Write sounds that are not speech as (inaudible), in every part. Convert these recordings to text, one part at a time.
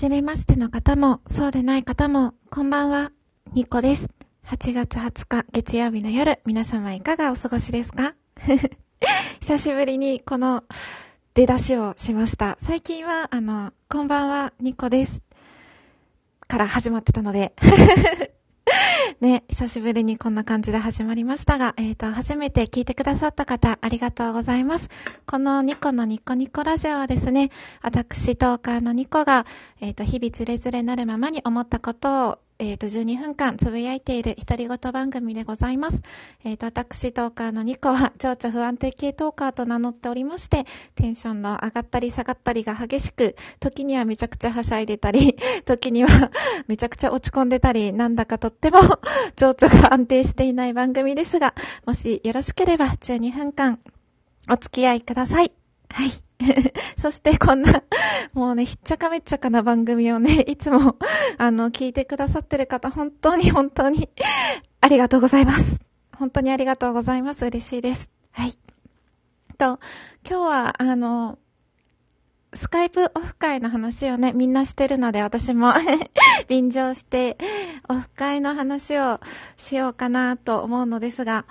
じめましての方も、そうでない方も、こんばんは、ニコです。8月20日月曜日の夜、皆様いかがお過ごしですか？(laughs) 久しぶりにこの出だしをしました。最近は、あの、こんばんは、ニコです。から始まってたのでね、久しぶりにこんな感じで始まりましたが、えっ、ー、と、初めて聞いてくださった方、ありがとうございます。このニコのニコニコラジオはですね、私、トーカーのニコが、えっ、ー、と、日々つれづれなるままに思ったことをえっ、ー、と、12分間つぶやいている独り言番組でございます。えっ、ー、と、私トーカーのニコは、情緒不安定系トーカーと名乗っておりまして、テンションの上がったり下がったりが激しく、時にはめちゃくちゃはしゃいでたり、(laughs) 時には (laughs) めちゃくちゃ落ち込んでたり、なんだかとっても (laughs) 情緒が安定していない番組ですが、もしよろしければ12分間お付き合いください。はい。(laughs) そしてこんな、もうね、ひっちゃかめっちゃかな番組をね、(laughs) いつも、あの、聞いてくださってる方、本当に本当に、ありがとうございます。本当にありがとうございます。嬉しいです。はい。と、今日は、あの、スカイプオフ会の話をね、みんなしてるので、私も (laughs) 便乗して、オフ会の話をしようかなと思うのですが、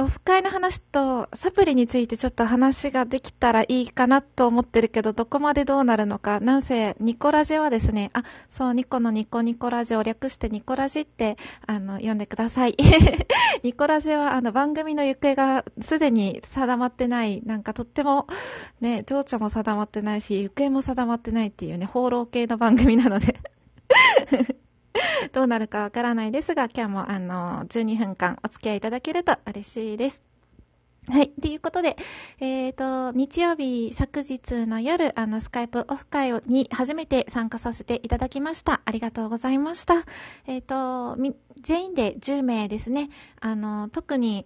オフ会の話とサプリについてちょっと話ができたらいいかなと思ってるけど、どこまでどうなるのか。なんせ、ニコラジはですね、あ、そう、ニコのニコニコラジオ略してニコラジって、あの、読んでください。(laughs) ニコラジは、あの、番組の行方がすでに定まってない、なんかとっても、ね、情緒も定まってないし、行方も定まってないっていうね、放浪系の番組なので (laughs) どうなるかわからないですが、今日もあの、12分間お付き合いいただけると嬉しいです。はい。ということで、えっ、ー、と、日曜日、昨日の夜、あの、スカイプオフ会に初めて参加させていただきました。ありがとうございました。えっ、ー、と、全員で10名ですね。あの、特に、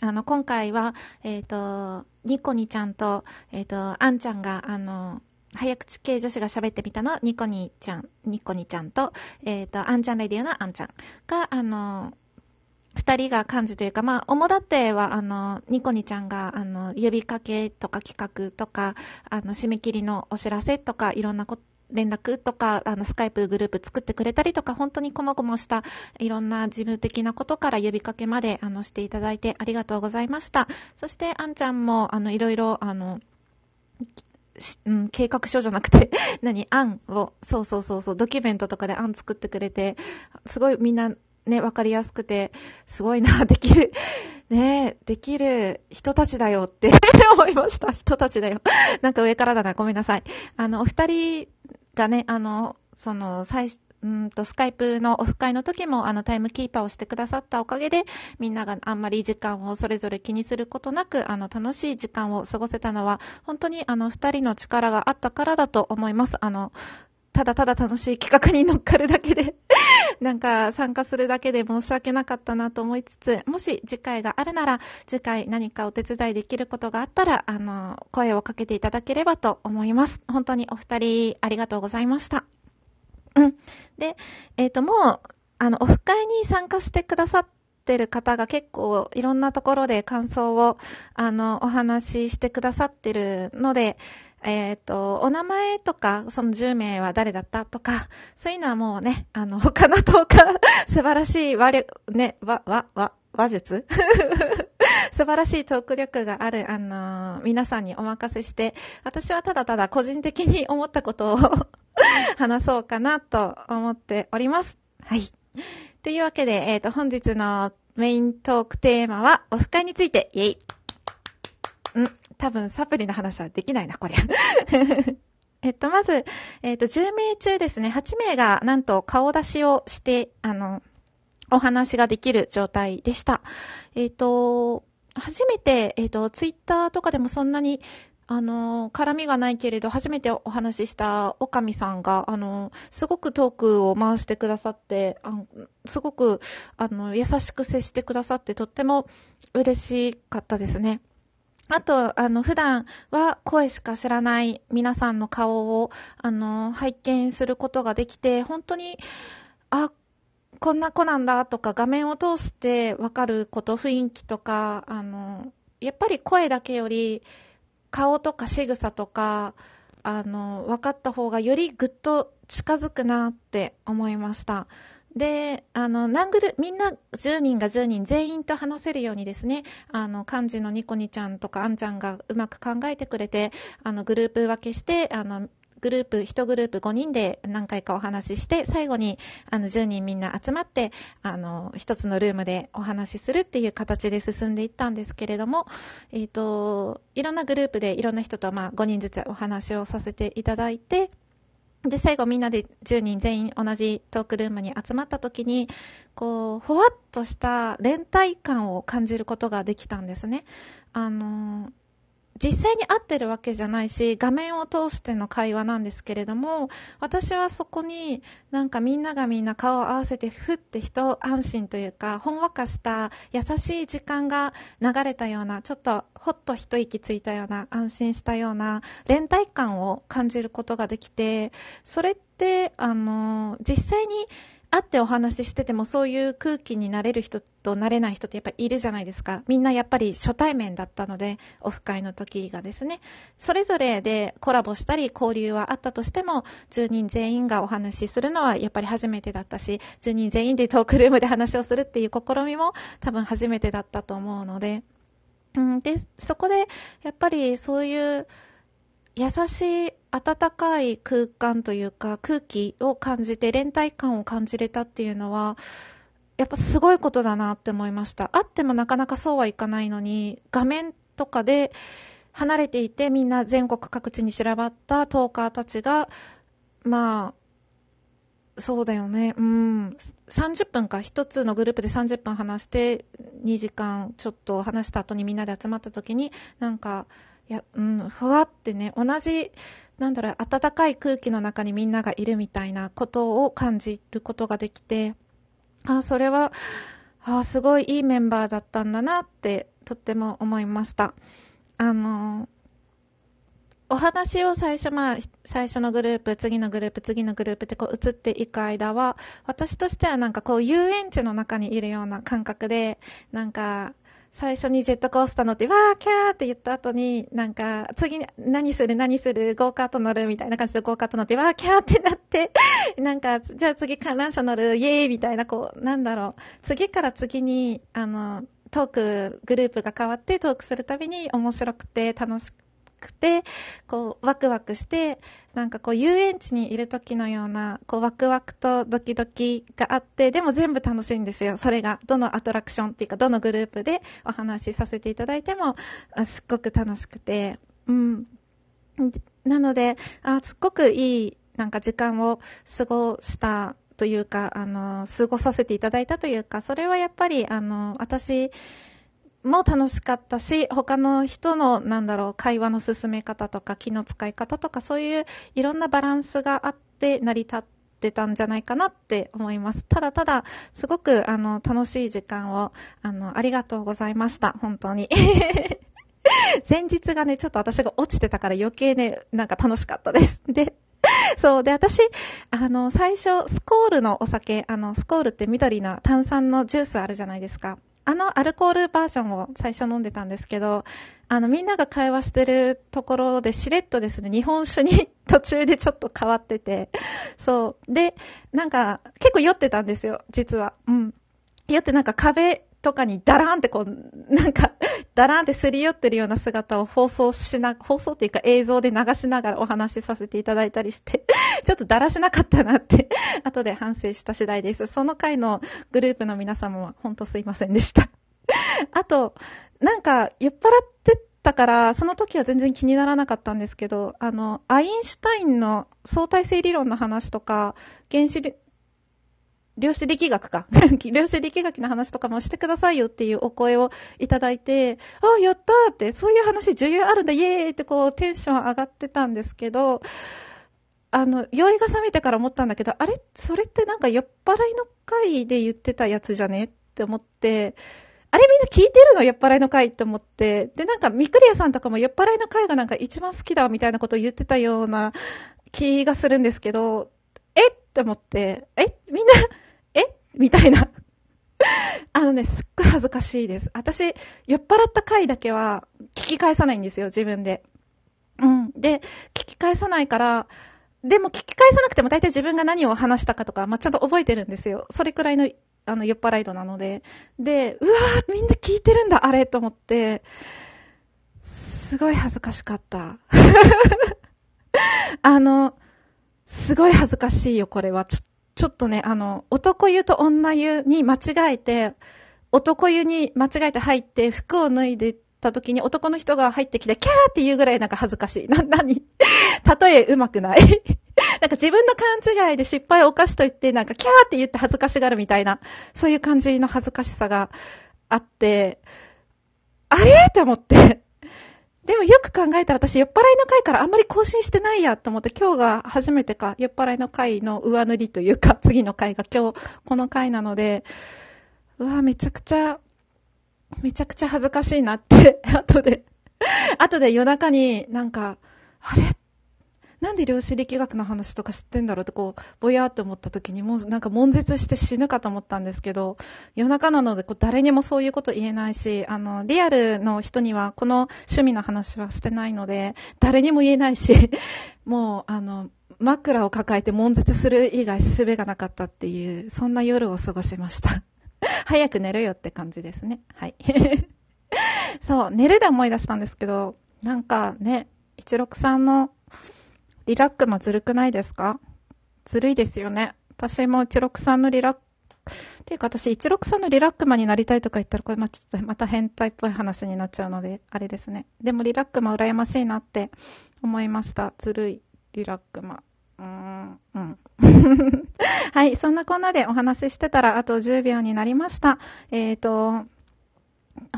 あの、今回は、えっ、ー、と、ニコニちゃんと、えっ、と、アンちゃんが、あの、早口系女子が喋ってみたの、ニコニちゃん、ニコニちゃんと、えっ、ー、と、アンちゃんレディオのアンちゃんが、あの、二人が幹事というか、まあ、主だっては、あの、ニコニちゃんが、あの、呼びかけとか企画とか、あの、締め切りのお知らせとか、いろんなこ、連絡とか、あの、スカイプグループ作ってくれたりとか、本当にこまごましたいろんな事務的なことから呼びかけまで、あの、していただいてありがとうございました。そして、あんちゃんも、あの、いろいろ、あの、うん、計画書じゃなくて (laughs) 何、案を、そうそうそうそう、ドキュメントとかで案作ってくれて、すごいみんなね、わかりやすくて、すごいな、(laughs) できる、ね、できる人たちだよって (laughs) 思いました。人たちだよ。なんか上からだな、ごめんなさい。あの、お二人がね、あの、その、最、うんと、スカイプのオフ会の時も、あの、タイムキーパーをしてくださったおかげで、みんながあんまり時間をそれぞれ気にすることなく、あの、楽しい時間を過ごせたのは、本当にあの、二人の力があったからだと思います。あの、ただただ楽しい企画に乗っかるだけでなんか参加するだけで申し訳なかったなと思いつつ、もし次回があるなら、次回何かお手伝いできることがあったら、あの、声をかけていただければと思います。本当にお二人ありがとうございました。うん。で、えっ、ー、と、もう、あの、オフ会に参加してくださってる方が結構いろんなところで感想を、あの、お話ししてくださってるので、えっ、ー、と、お名前とか、その10名は誰だったとか、そういうのはもうね、あの、他の10日、(laughs) 素晴らしい和力、ね、和、和、和、話術？(laughs) 素晴らしいトーク力がある、あのー、皆さんにお任せして、私はただただ個人的に思ったことを (laughs) 話そうかなと思っております。はい。というわけで、えっ、ー、と、本日のメイントークテーマは、オフ会について、イェイ。ん、多分サプリの話はできないな、こりゃ。(laughs) えっと、まず、えっと、10名中ですね、8名がなんと顔出しをして、あの、お話ができる状態でした。えっと、初めて、えっと、ツイッターとかでもそんなにあの、絡みがないけれど、初めてお話ししたおかみさんが、あの、すごくトークを回してくださって、あすごく、あの、優しく接してくださって、とっても嬉しかったですね。あと、あの、普段は声しか知らない皆さんの顔を、あの、拝見することができて、本当に、あ、こんな子なんだとか、画面を通してわかること、雰囲気とか、あの、やっぱり声だけより、顔とか仕草とか、あの、分かった方がよりぐっと近づくなって思いました。で、あの、何グル、みんな10人が10人全員と話せるようにですね、あの、漢字のニコニちゃんとかあんちゃんがうまく考えてくれて、あの、グループ分けして、あの、グループ、1グループ5人で何回かお話しして、最後にあの10人みんな集まって、あの、1つのルームでお話しするっていう形で進んでいったんですけれども、えっ、ー、と、いろんなグループでいろんな人とまあ5人ずつお話をさせていただいて、で、最後みんなで10人全員同じトークルームに集まった時に、こう、ふわっとした連帯感を感じることができたんですね。あの、実際に会ってるわけじゃないし、画面を通しての会話なんですけれども、私はそこになんかみんながみんな顔を合わせてふって人安心というか、ほんわかした優しい時間が流れたような、ちょっとほっと一息ついたような、安心したような連帯感を感じることができて、それって、あの、実際に会ってお話ししててもそういう空気になれる人となれない人ってやっぱりいるじゃないですか。みんなやっぱり初対面だったので、オフ会の時がですね。それぞれでコラボしたり交流はあったとしても、10人全員がお話しするのはやっぱり初めてだったし、10人全員でトークルームで話をするっていう試みも多分初めてだったと思うので、うん、で、そこでやっぱりそういう優しい温かい空間というか空気を感じて連帯感を感じれたっていうのはやっぱすごいことだなって思いましたあってもなかなかそうはいかないのに画面とかで離れていてみんな全国各地に散らばったトーカーたちがまあそうだよね。うん。30分か。1つのグループで30分話して、2時間ちょっと話した後にみんなで集まった時に、なんか、いや、うん、ふわってね、同じ、なんだろう、暖かい空気の中にみんながいるみたいなことを感じることができて、あ、それは、あ、すごいいいメンバーだったんだなって、とっても思いました。あの、お話を最初、まあ、最初のグループ、次のグループ、次のグループってこう移っていく間は、私としてはなんかこう遊園地の中にいるような感覚で、なんか、最初にジェットコースター乗って、わー、キャーって言った後に、なんか、次何する何するゴーカート乗るみたいな感じでゴーカート乗って、わー、キャーってなって、(laughs) なんか、じゃあ次観覧車乗る、イエーイみたいな、こう、なんだろう。次から次に、あの、トーク、グループが変わってトークするたびに面白くて楽しくて、こう、ワクワクして、なんかこう、遊園地にいる時のような、こう、ワクワクとドキドキがあって、でも全部楽しいんですよ。それが、どのアトラクションっていうか、どのグループでお話しさせていただいても、すっごく楽しくて、うん。なので、あすっごくいい、なんか時間を過ごしたというか、あの、過ごさせていただいたというか、それはやっぱり、あの、私、も楽しかったし、他の人の、なんだろう、会話の進め方とか、気の使い方とか、そういういろんなバランスがあって成り立ってたんじゃないかなって思います。ただただ、すごく、あの、楽しい時間を、あの、ありがとうございました。本当に。(laughs) 前日がね、ちょっと私が落ちてたから余計ね、なんか楽しかったです。で、そう。で、私、あの、最初、スコールのお酒、あの、スコールって緑の炭酸のジュースあるじゃないですか。あのアルコールバージョンを最初飲んでたんですけど、あの、みんなが会話してるところでしれっとですね、日本酒に途中でちょっと変わってて、そう。で、なんか、結構酔ってたんですよ、実は。うん。酔ってなんか壁とかにダラーンってこう、なんか、(laughs) ダラーンってすり寄ってるような姿を放送しな、放送っていうか映像で流しながらお話しさせていただいたりして、(laughs) ちょっとだらしなかったなって (laughs) 後で反省した次第です。その回のグループの皆様は本当すいませんでしたあと、なんか、酔っ払ってたから、その時は全然気にならなかったんですけど、あの、アインシュタインの相対性理論の話とか、原子量子力学か。(laughs) 量子力学の話とかもしてくださいよっていうお声をいただいて、ああ、やったーって、そういう話重要あるんだ、イエーイってこうテンション上がってたんですけど、あの、酔いが覚めてから思ったんだけど、あれ？それってなんか酔っ払いの会で言ってたやつじゃね？って思って、あれみんな聞いてるの？酔っ払いの会って思って、で、なんか、ミクリアさんとかも酔っ払いの会がなんか一番好きだみたいなことを言ってたような気がするんですけど、え？って思って、え？みんな (laughs) みたいな (laughs) あのね、すっごい恥ずかしいです。私、酔っ払った回だけは聞き返さないんですよ、自分で。うん。で、聞き返さないから、でも聞き返さなくても大体自分が何を話したかとか、まあ、ちゃんと覚えてるんですよ。それくらいの、あの、酔っ払い度なので。で、うわーみんな聞いてるんだ、あれと思って、すごい恥ずかしかった。(laughs) あの、すごい恥ずかしいよ、これは。ちょ、ちょっとね、あの、男湯と女湯に間違えて、男湯に間違えて入って服を脱いでた時に男の人が入ってきて、キャーって言うぐらいなんか恥ずかしい。(laughs) な、なに (laughs) 例え上手くない？(laughs) なんか自分の勘違いで失敗を犯しといて、なんかキャーって言って恥ずかしがるみたいな、そういう感じの恥ずかしさがあって、あれ？って思って。でもよく考えたら私酔っ払いの回からあんまり更新してないやと思って今日が初めてか酔っ払いの回の上塗りというか次の回が今日この回なので、うわ、めちゃくちゃめちゃくちゃ恥ずかしいなって後で後で夜中になんか、あれ？なんで量子力学の話とか知ってんだろうってこう、ぼやーって思った時にもうなんか悶絶して死ぬかと思ったんですけど、夜中なのでこう誰にもそういうこと言えないし、あの、リアルの人にはこの趣味の話はしてないので、誰にも言えないし、(laughs) もうあの、枕を抱えて悶絶する以外術がなかったっていう、そんな夜を過ごしました。(laughs) 早く寝るよって感じですね。はい。(laughs) そう、寝るで思い出したんですけど、なんかね、163のリラックマずるくないですか？ずるいですよね。私も163のリラック、っていうか私163のリラックマになりたいとか言ったらこれまちょっとまた変態っぽい話になっちゃうので、あれですね。でもリラックマ羨ましいなって思いました。ずるいリラックマ。うーん、うん。(laughs) はい、そんなこんなでお話ししてたらあと10秒になりました。えっ、ー、と、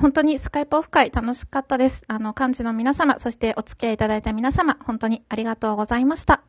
本当にスカイプオフ会楽しかったです。あの、幹事の皆様、そしてお付き合いいただいた皆様、本当にありがとうございました。